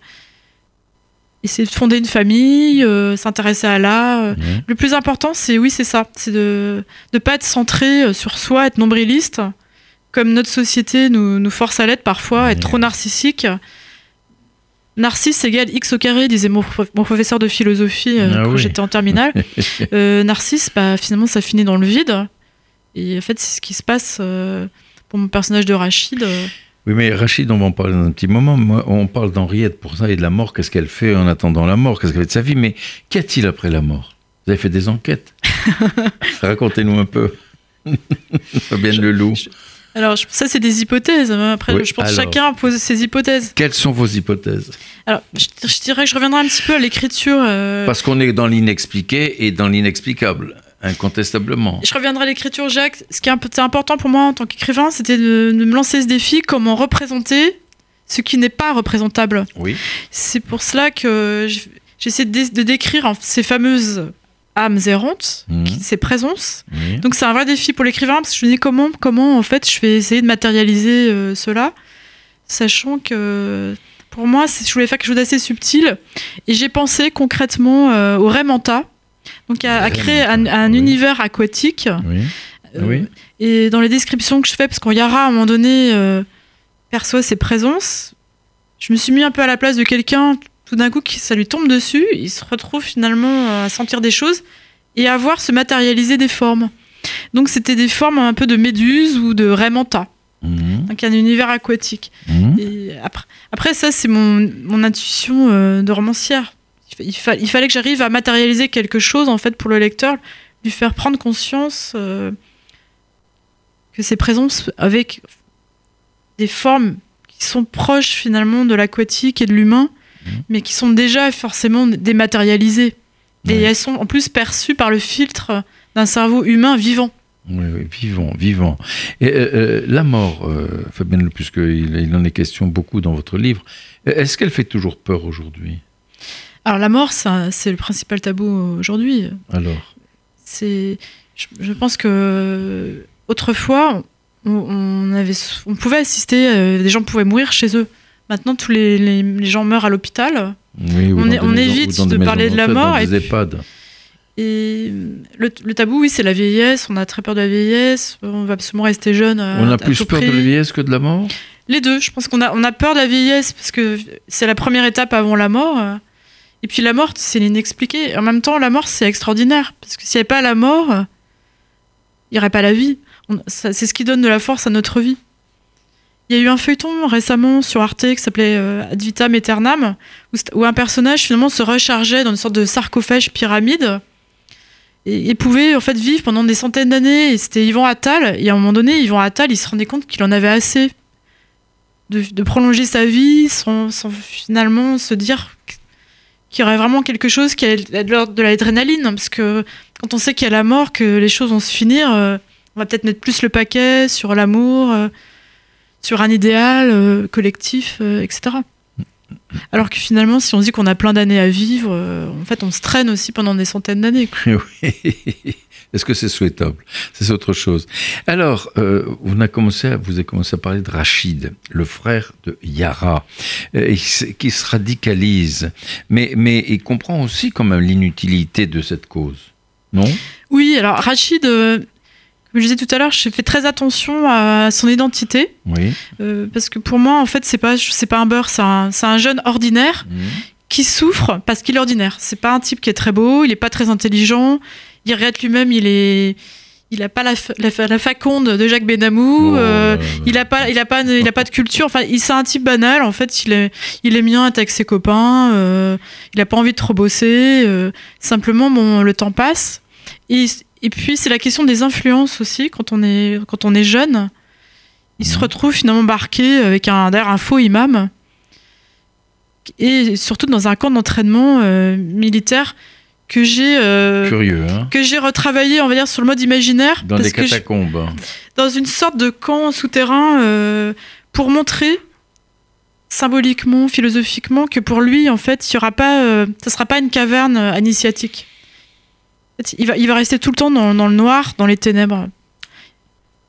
essayer de fonder une famille, euh, s'intéresser à l'art. Le plus important, c'est oui, c'est ça, c'est de ne pas être centré sur soi, être nombriliste, comme notre société nous, nous force à l'être parfois, être trop narcissique. Narcisse égale x au carré, disait mon, mon professeur de philosophie euh, Ah quand oui. j'étais en terminale. Euh, Narcisse, bah, finalement, ça finit dans le vide. Et en fait, c'est ce qui se passe euh, pour mon personnage de Rachid. euh. Oui, mais Rachid, on va en parler dans un petit moment. Moi, on parle d'Henriette pour ça et de la mort. Qu'est-ce qu'elle fait en attendant la mort? Qu'est-ce qu'elle fait de sa vie? Mais qu'y a-t-il après la mort? Vous avez fait des enquêtes? Racontez-nous un peu. Fabienne Leloup. je- Alors, ça, c'est des hypothèses. hein. Après, Oui, je pense que chacun pose ses hypothèses. Quelles sont vos hypothèses? Alors, je, je dirais que je reviendrai un petit peu à l'écriture. euh, Parce qu'on est dans l'inexpliqué et dans l'inexplicable. Incontestablement. Je reviendrai à l'écriture, Jacques. Ce qui est important pour moi en tant qu'écrivain, c'était de, de, me lancer ce défi, comment représenter ce qui n'est pas représentable. Oui. C'est pour cela que j'essaie de, de, décrire ces fameuses âmes errantes, mmh. ces présences. Donc c'est un vrai défi pour l'écrivain parce que je me dis comment, comment en fait je vais essayer de matérialiser euh, cela, sachant que pour moi je voulais faire quelque chose d'assez subtil et j'ai pensé concrètement euh, au Raymanta, donc à, à créer un, un oui. univers aquatique. Oui. Euh, oui. Et dans les descriptions que je fais, parce qu'on Yara à un moment donné euh, perçoit ses présences, je me suis mis un peu à la place de quelqu'un tout d'un coup qui ça lui tombe dessus, il se retrouve finalement à sentir des choses et à voir se matérialiser des formes. Donc c'était des formes un peu de méduse ou de raimanta. Mmh. Donc un univers aquatique. Mmh. Et après, après ça c'est mon, mon intuition euh, de romancière. Il, fa il, fallait que j'arrive à matérialiser quelque chose en fait pour le lecteur, lui faire prendre conscience euh, que ces présences avec des formes qui sont proches finalement de l'aquatique et de l'humain, mmh. mais qui sont déjà forcément dématérialisées. Et elles sont en plus perçues par le filtre d'un cerveau humain vivant. Oui, oui, vivant, vivant. Et euh, euh, la mort, euh, Fabienne, puisqu'il il en est question beaucoup dans votre livre, est-ce qu'elle fait toujours peur aujourd'hui? Alors la mort, c'est le principal tabou aujourd'hui. Alors C'est, je, je pense que autrefois, on, on avait, on pouvait assister, euh, des gens pouvaient mourir chez eux. Maintenant, tous les, les, les gens meurent à l'hôpital. oui, ou On est- on maisons- évite de parler de la mort et puis-. Et le, le tabou, oui, c'est la vieillesse. On a très peur de la vieillesse. On va absolument rester jeune. à- On a plus peur de la vieillesse que de la mort? Les deux. Je pense qu'on a, on a peur de la vieillesse parce que c'est la première étape avant la mort. Et puis la mort, c'est l'inexpliqué. En même temps, la mort, c'est extraordinaire. Parce que s'il n'y avait pas la mort, il n'y aurait pas la vie. C'est ce qui donne de la force à notre vie. Il y a eu un feuilleton récemment sur Arte qui s'appelait euh, Ad vitam aeternam, où, un personnage finalement se rechargeait dans une sorte de sarcophage pyramide et, pouvait en fait vivre pendant des centaines d'années. C'était Yvan Attal. Et à un moment donné, Yvan Attal, il se rendait compte qu'il en avait assez de, prolonger sa vie sans finalement se dire qu'il y aurait vraiment quelque chose qui être de l'ordre de l'adrénaline. Parce que quand on sait qu'il y a la mort, que les choses vont se finir, euh, on va peut-être mettre plus le paquet sur l'amour, euh, sur un idéal euh, collectif, etc. Alors que finalement, si on dit qu'on a plein d'années à vivre, en fait, on se traîne aussi pendant des centaines d'années. Oui. Est-ce que c'est souhaitable? C'est autre chose. Alors, euh, on a commencé à, vous avez commencé à parler de Rachid, le frère de Yara, euh, qui se radicalise, mais, mais il comprend aussi quand même l'inutilité de cette cause, non? Oui, alors Rachid, euh, comme je disais tout à l'heure, j'ai fait très attention à son identité. Oui. Euh, parce que pour moi, en fait, c'est pas, c'est pas un beurre, c'est un, c'est un jeune ordinaire Mhm. qui souffre parce qu'il est ordinaire. C'est pas un type qui est très beau, il est pas très intelligent, il regrette lui-même, il est, il a pas la, la, la faconde de Jacques Benamou. Oh, euh, il a pas, il a pas, de- il a pas de culture. Enfin, il c'est un type banal. En fait, il est, il est bien avec ses copains. euh, il a pas envie de trop bosser. euh, simplement, bon, le temps passe. Et, et puis, c'est la question des influences aussi quand on est, quand on est jeune. Il se retrouve finalement embarqué avec un, un faux imam. Et surtout dans un camp d'entraînement militaire que j'ai euh, Curieux, hein que j'ai retravaillé, on va dire, sur le mode imaginaire. Dans parce des que catacombes. dans une sorte de camp souterrain euh, pour montrer symboliquement, philosophiquement, que pour lui, en fait, il y aura pas, euh, ça sera pas une caverne initiatique. Il va, il va rester tout le temps dans, dans le noir, dans les ténèbres.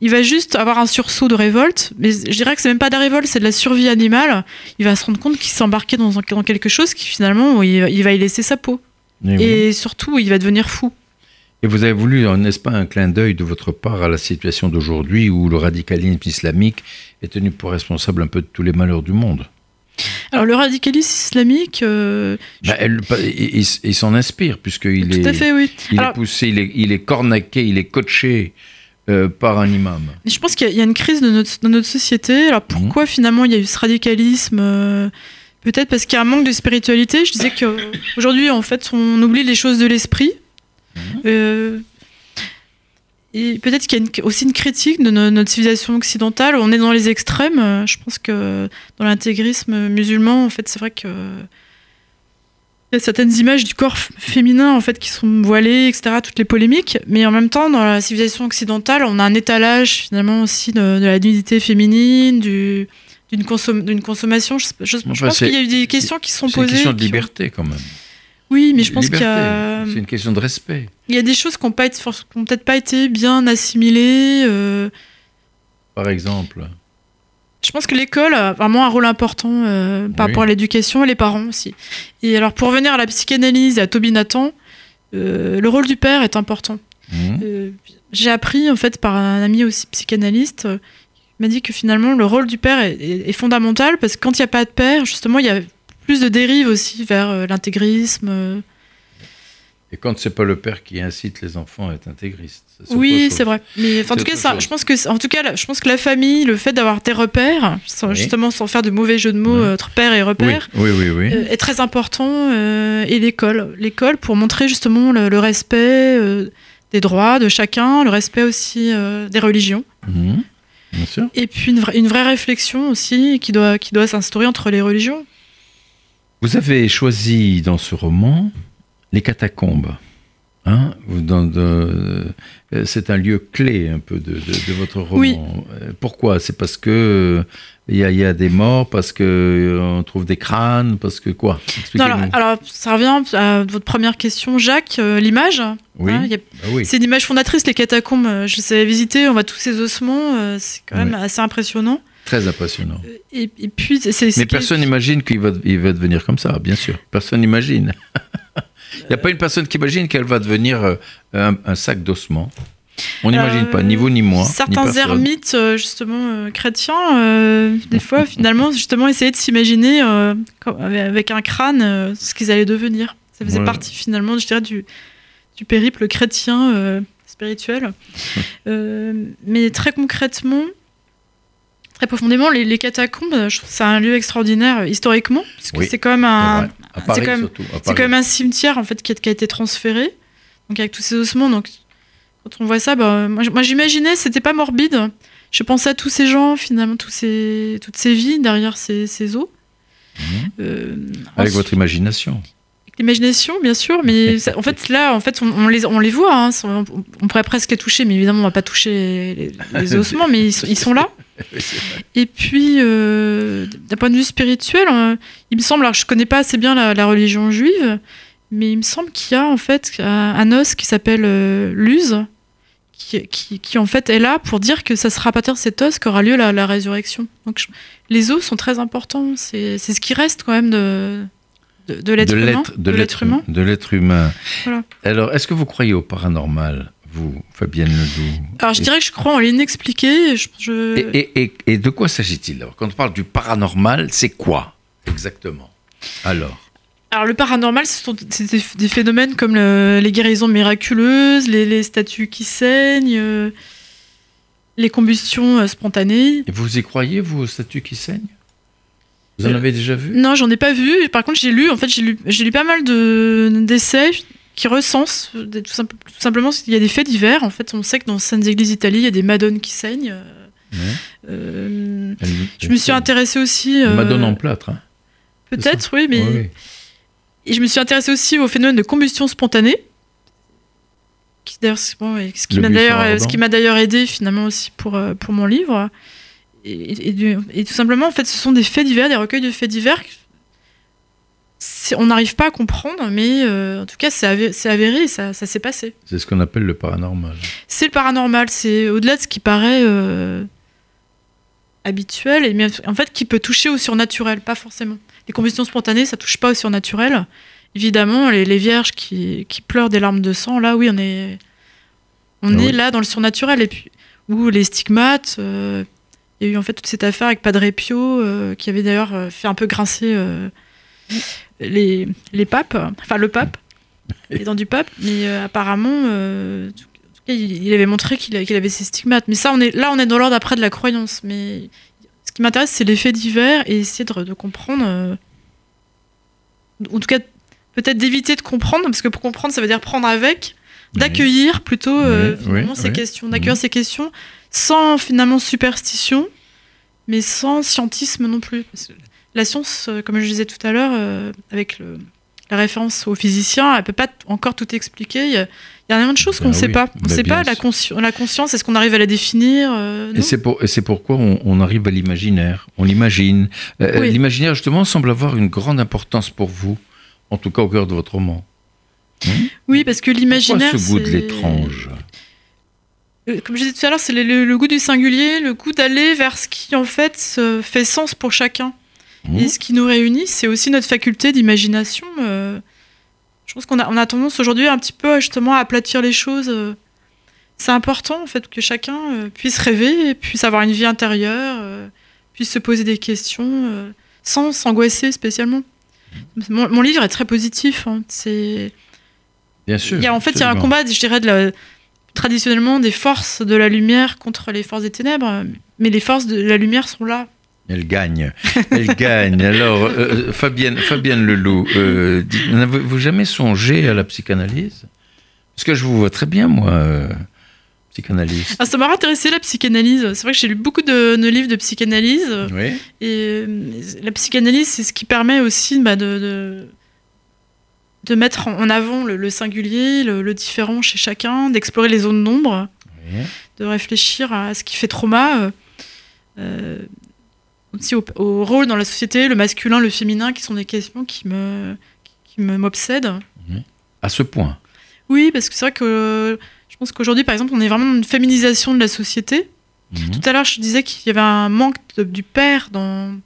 Il va juste avoir un sursaut de révolte, mais je dirais que c'est même pas de la révolte, c'est de la survie animale. Il va se rendre compte qu'il s'est embarqué dans, quelque chose qui finalement, il va y laisser sa peau. Eh oui. Et surtout, il va devenir fou. Et vous avez voulu, euh, n'est-ce pas, un clin d'œil de votre part à la situation d'aujourd'hui où le radicalisme islamique est tenu pour responsable un peu de tous les malheurs du monde Alors le radicalisme islamique, euh, Bah, elle- il, il- il s'en inspire puisqu'il est, à fait, oui. il Alors- est poussé, il est, il est cornaqué, il est coaché euh, par un imam. Je pense qu'il y, a- il y a une crise de notre, dans notre société. Alors pourquoi finalement il y a eu ce radicalisme euh, Peut-être parce qu'il y a un manque de spiritualité. Je disais qu'aujourd'hui, en fait, on oublie les choses de l'esprit. Mhm. Euh, et peut-être qu'il y a une- aussi une critique de no- notre civilisation occidentale. On est dans les extrêmes. Euh, Je pense que dans l'intégrisme musulman, en fait, c'est vrai que Il y a certaines images du corps féminin en fait qui sont voilées, etc. Toutes les polémiques, mais en même temps, dans la civilisation occidentale, on a un étalage finalement aussi de, de la nudité féminine, du d'une consom- consommation. Je, je- je Enfin, pense qu'il y a eu des questions qui sont C'est une posées. question de liberté quand même. Oui, mais je pense qu'il y, a, C'est une question de respect. il y a des choses qui n'ont peut-être pas été bien assimilées. euh, Par exemple. Je pense que l'école a vraiment un rôle important euh, par Oui. rapport à l'éducation et les parents aussi. Et alors, pour revenir à la psychanalyse et à Toby Nathan, euh, le rôle du père est important. Euh, J'ai appris, en fait, par un ami aussi psychanalyste, m'a dit que finalement, le rôle du père est, est- est fondamental parce que quand il n'y a pas de père, justement, il y a plus de dérives aussi vers euh, l'intégrisme. euh. Et quand c'est pas le père qui incite les enfants à être intégristes. Oui, c'est vrai. Mais en tout cas, ça, je pense que, en tout cas, je pense que la famille, le fait d'avoir des repères, sans- Oui. justement sans faire de mauvais jeux de mots entre père et repère, oui, euh, est très important. euh, et l'école, l'école pour montrer justement le, le respect euh, des droits de chacun, le respect aussi des religions. Mhm. Bien sûr. Et puis une, vraie- une vraie réflexion aussi qui doit, qui doit s'instaurer entre les religions. Vous avez choisi dans ce roman les catacombes. Hein euh, c'est un lieu clé un peu de, de- de votre roman. Oui. Euh, Pourquoi? C'est parce que euh, il y, a, il y a des morts, parce que euh, on trouve des crânes, parce que quoi? Non, alors, alors, ça revient à votre première question, Jacques, l'image. oui. hein, Ah oui. C'est une image fondatrice, les catacombes. Je les avais visitées, on voit tous ces ossements, c'est quand même assez impressionnant. Très impressionnant. Et, et puis, c'est- c'est. Mais personne n'imagine qu'il va, il va devenir comme ça, bien sûr. Personne n'imagine. Il n'y a pas une personne qui imagine qu'elle va devenir euh, un, un sac d'ossements. On n'imagine Euh, pas, ni vous ni moi. Certains ermites, euh, justement, euh, chrétiens, euh, des fois, finalement, justement, essayaient de s'imaginer euh, avec un crâne ce qu'ils allaient devenir. Ça faisait partie, finalement, je dirais, du, du périple chrétien spirituel. Mais très concrètement, très profondément, les, les catacombes, je trouve que c'est un lieu extraordinaire euh, historiquement, puisque Oui, c'est quand même un, quand même- c'est quand même un cimetière en fait qui a, qui a été transféré, donc avec tous ces ossements. Donc quand on voit ça, bah, moi, moi j'imaginais, c'était pas morbide. Je pensais à tous ces gens finalement, tous ces, toutes ces vies derrière ces, ces os. Mhm. Euh, Avec ensuite- votre imagination. avec l'imagination, bien sûr, mais ça- en fait là, en fait, on, on les, on les voit. hein, on, on pourrait presque les toucher, mais évidemment, on va pas toucher les, les ossements, mais ils sont là. Et puis, euh, d'un point de vue spirituel, euh, il me semble, alors je connais pas assez bien la, la religion juive, mais il me semble qu'il y a en fait un, os qui s'appelle euh, l'use, qui, qui, qui, en fait est là pour dire que ça sera à partir de cet os qu'aura lieu la, la résurrection. Donc je- les os sont très importants, c'est c'est ce qui reste quand même de, de, de l'être humain. de l'être humain. de l'être humain. Voilà. Alors, est-ce que vous croyez au paranormal, vous, Fabienne Ledoux Alors je dirais que je crois en l'inexpliqué. Je, je- et, et, et, et de quoi s'agit-il alors Quand on parle du paranormal, c'est quoi exactement Alors, Alors le paranormal, ce sont c'est des, des phénomènes comme le- les guérisons miraculeuses, les, les statues qui saignent, euh, les combustions euh, spontanées. et vous y croyez, vous, aux statues qui saignent? Vous en Euh, avez déjà vu? Non, j'en ai pas vu. Par contre, j'ai lu. En fait, j'ai lu, lu pas mal de d'essais qui euh, des- tout, simple- tout simplement qu'il y a des faits divers. En fait, on sait que dans certaines églises d'Italie, il y a des madones qui saignent. euh, Ouais. euh, je me suis intéressée aussi. euh, Madone en plâtre. Hein. Peut-être, oui, mais. Et je me suis intéressée aussi au phénomène de combustion spontanée. Qui, bon, ce qui m'a d'ailleurs, ce qui m'a d'ailleurs aidé finalement aussi pour, euh, pour mon livre. Et, et du- et tout simplement, en fait, ce sont des faits divers, des recueils de faits divers. On n'arrive pas à comprendre, mais euh, en tout cas, c'est avéré, c'est avéré et ça, ça s'est passé. C'est ce qu'on appelle le paranormal. C'est le paranormal, c'est au-delà de ce qui paraît euh, habituel, et mais en fait qui peut toucher au surnaturel, pas forcément. Les combustions spontanées, ça touche pas au surnaturel. Évidemment, les, les vierges qui, qui pleurent des larmes de sang, là, oui, on est, on Ah est oui. là dans le surnaturel. Et puis, ou les stigmates, euh, il y a eu en fait toute cette affaire avec Padre Pio, qui avait d'ailleurs fait un peu grincer les, les papes, enfin le pape, les dents du pape, mais euh, apparemment, euh, en tout cas, il, il avait montré qu'il avait ces stigmates. Mais ça, on est, là, on est dans l'ordre après de la croyance. Mais ce qui m'intéresse, c'est les faits divers et essayer de, de comprendre. euh, en tout cas, peut-être d'éviter de comprendre, parce que pour comprendre, ça veut dire prendre avec, d'accueillir plutôt euh, Oui, finalement oui, ces oui. questions, d'accueillir Mhm. ces questions sans finalement superstition, mais sans scientisme non plus. La science, euh, comme je disais tout à l'heure, euh, avec le, la référence au physicien, elle peut pas encore tout expliquer. Il y a, il y a énormément de choses qu'on ne Ben sait oui, pas. On ne ben sait pas la, consci- la conscience. Est-ce qu'on arrive à la définir euh, Et c'est pour, pourquoi on, on arrive à l'imaginaire. On l'imagine. Euh, Oui. L'imaginaire, justement, semble avoir une grande importance pour vous, en tout cas au cœur de votre roman. Oui, parce que l'imaginaire. Pourquoi ce goût de l'étrange Comme je disais tout à l'heure, c'est le, le- le goût du singulier, le goût d'aller vers ce qui en fait fait sens pour chacun. Mmh. Et ce qui nous réunit, c'est aussi notre faculté d'imagination. euh, je pense qu'on a, on a tendance aujourd'hui un petit peu justement à aplatir les choses. euh. C'est important en fait que chacun euh, puisse rêver, puisse avoir une vie intérieure, puisse se poser des questions sans s'angoisser spécialement. Mon, mon livre est très positif. hein. C'est Bien sûr. il y a, en fait, il y a un combat, je dirais, de la- traditionnellement des forces de la lumière contre les forces des ténèbres, mais les forces de la lumière sont là. Elle gagne. Elle gagne. Alors, euh, Fabienne, Fabienne Leloup, euh, n'avez-vous jamais songé à la psychanalyse? Parce que je vous vois très bien, moi, euh, psychanalyste. Ah, ça m'a intéressé la psychanalyse. C'est vrai que j'ai lu beaucoup de, de livres de psychanalyse, Oui. et euh, la psychanalyse, c'est ce qui permet aussi bah, de, de, de mettre en avant le, le singulier, le, le différent chez chacun, d'explorer les zones d'ombre. Oui. de réfléchir à ce qui fait trauma, euh, euh, aussi au, au rôle dans la société, le masculin, le féminin, qui sont des questions qui me qui m'obsèdent. À ce point. Oui, parce que c'est vrai que euh, je pense qu'aujourd'hui, par exemple, on est vraiment dans une féminisation de la société. Mhm. Tout à l'heure, je disais qu'il y avait un manque de- du père dans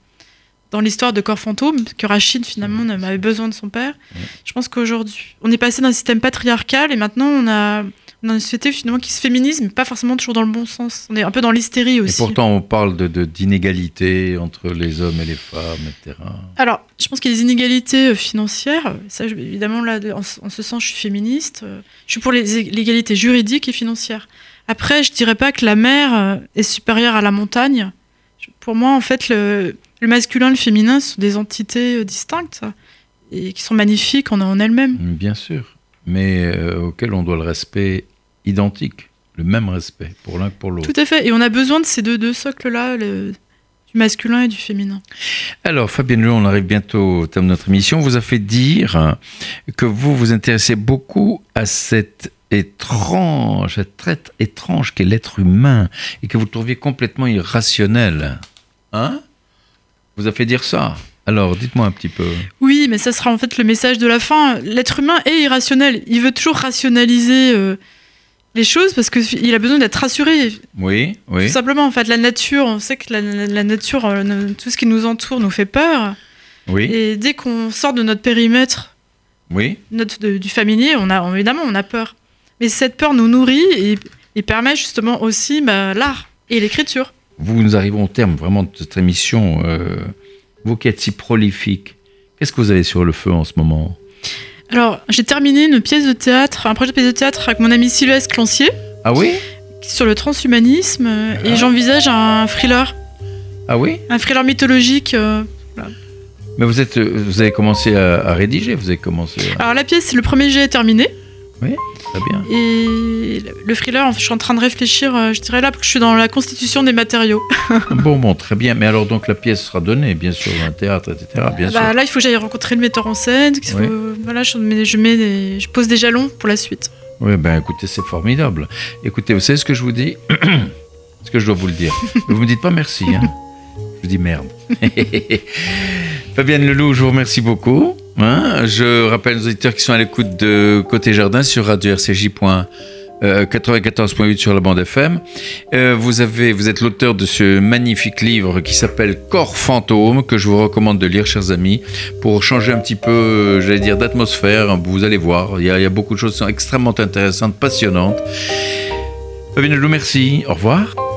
dans l'histoire de Corps Fantôme, que Rachid finalement avait besoin de son père. Je pense qu'aujourd'hui, on est passé d'un système patriarcal et maintenant on a, a une société finalement qui se féminise, mais pas forcément toujours dans le bon sens. On est un peu dans l'hystérie Et aussi. pourtant, on parle de- de- d'inégalité entre les hommes et les femmes, etc. Alors, je pense qu'il y a des inégalités euh, financières. Ça, je- évidemment, là, en, ce- en ce sens, je suis féministe. Euh, Je suis pour l'égalité juridique et financière. Après, je dirais pas que la mer euh, est supérieure à la montagne. Pour moi, en fait, le, le masculin et le féminin sont des entités distinctes et qui sont magnifiques en, en elles-mêmes. Bien sûr. Mais euh, auquel on doit le respect identique, le même respect pour l'un que pour l'autre. Tout à fait. Et on a besoin de ces deux, deux socles-là, le- du masculin et du féminin. Alors, Fabienne Leloup, on arrive bientôt au terme de notre émission. On vous a fait dire que vous vous intéressez beaucoup à cette étrange, cette traite étrange qu'est l'être humain et que vous le trouviez complètement irrationnel. Hein? Vous a fait dire ça? Alors, dites-moi un petit peu. Oui, mais ça sera en fait le message de la fin. L'être humain est irrationnel. Il veut toujours rationaliser euh, les choses parce qu'il a besoin d'être rassuré. Oui, oui. Tout simplement, en fait, la nature, on sait que la, la- la nature, euh, tout ce qui nous entoure nous fait peur. Oui, Et dès qu'on sort de notre périmètre, oui. notre, de- du familier, on a évidemment on a peur. Mais cette peur nous nourrit et, et permet justement aussi bah, l'art et l'écriture. Vous nous arrivons au terme vraiment de cette émission. euh, vous qui êtes si prolifique, qu'est-ce que vous avez sur le feu en ce moment? Alors, j'ai terminé une pièce de théâtre, un projet de pièce de théâtre avec mon ami Sylvestre Clancier Ah oui? Sur le transhumanisme euh, Ah. et j'envisage un thriller, Ah oui? Un thriller mythologique. euh. Mais vous, êtes, euh, vous avez commencé à, à rédiger, vous avez commencé à... Alors la pièce, le premier jet est terminé Très bien. et le- le thriller, je suis en train de réfléchir. euh, Je dirais là que je suis dans la constitution des matériaux. Bon, bon, très bien. Mais alors, donc, la pièce sera donnée, bien sûr, dans un théâtre, etc. Bien Bah, sûr. là, il faut que j'aille rencontrer le metteur en scène. faut- Oui. Voilà, je, mets, je, mets des- je pose des jalons pour la suite. Oui, ben écoutez, c'est formidable. Écoutez, vous savez ce que je vous dis? Ce que je dois vous le dire. Vous me dites pas merci, hein Je vous dis merde. Fabienne Leloup, je vous remercie beaucoup. Hein. je rappelle aux auditeurs qui sont à l'écoute de Côté Jardin sur radio RCJ. euh, 94.8 sur la bande FM. Euh, vous, avez, vous êtes l'auteur de ce magnifique livre qui s'appelle Corps fantôme, que je vous recommande de lire, chers amis, pour changer un petit peu, euh, j'allais dire, d'atmosphère. Vous allez voir, il y, a, beaucoup de choses qui sont extrêmement intéressantes, passionnantes. Fabienne Leloup, merci. Au revoir.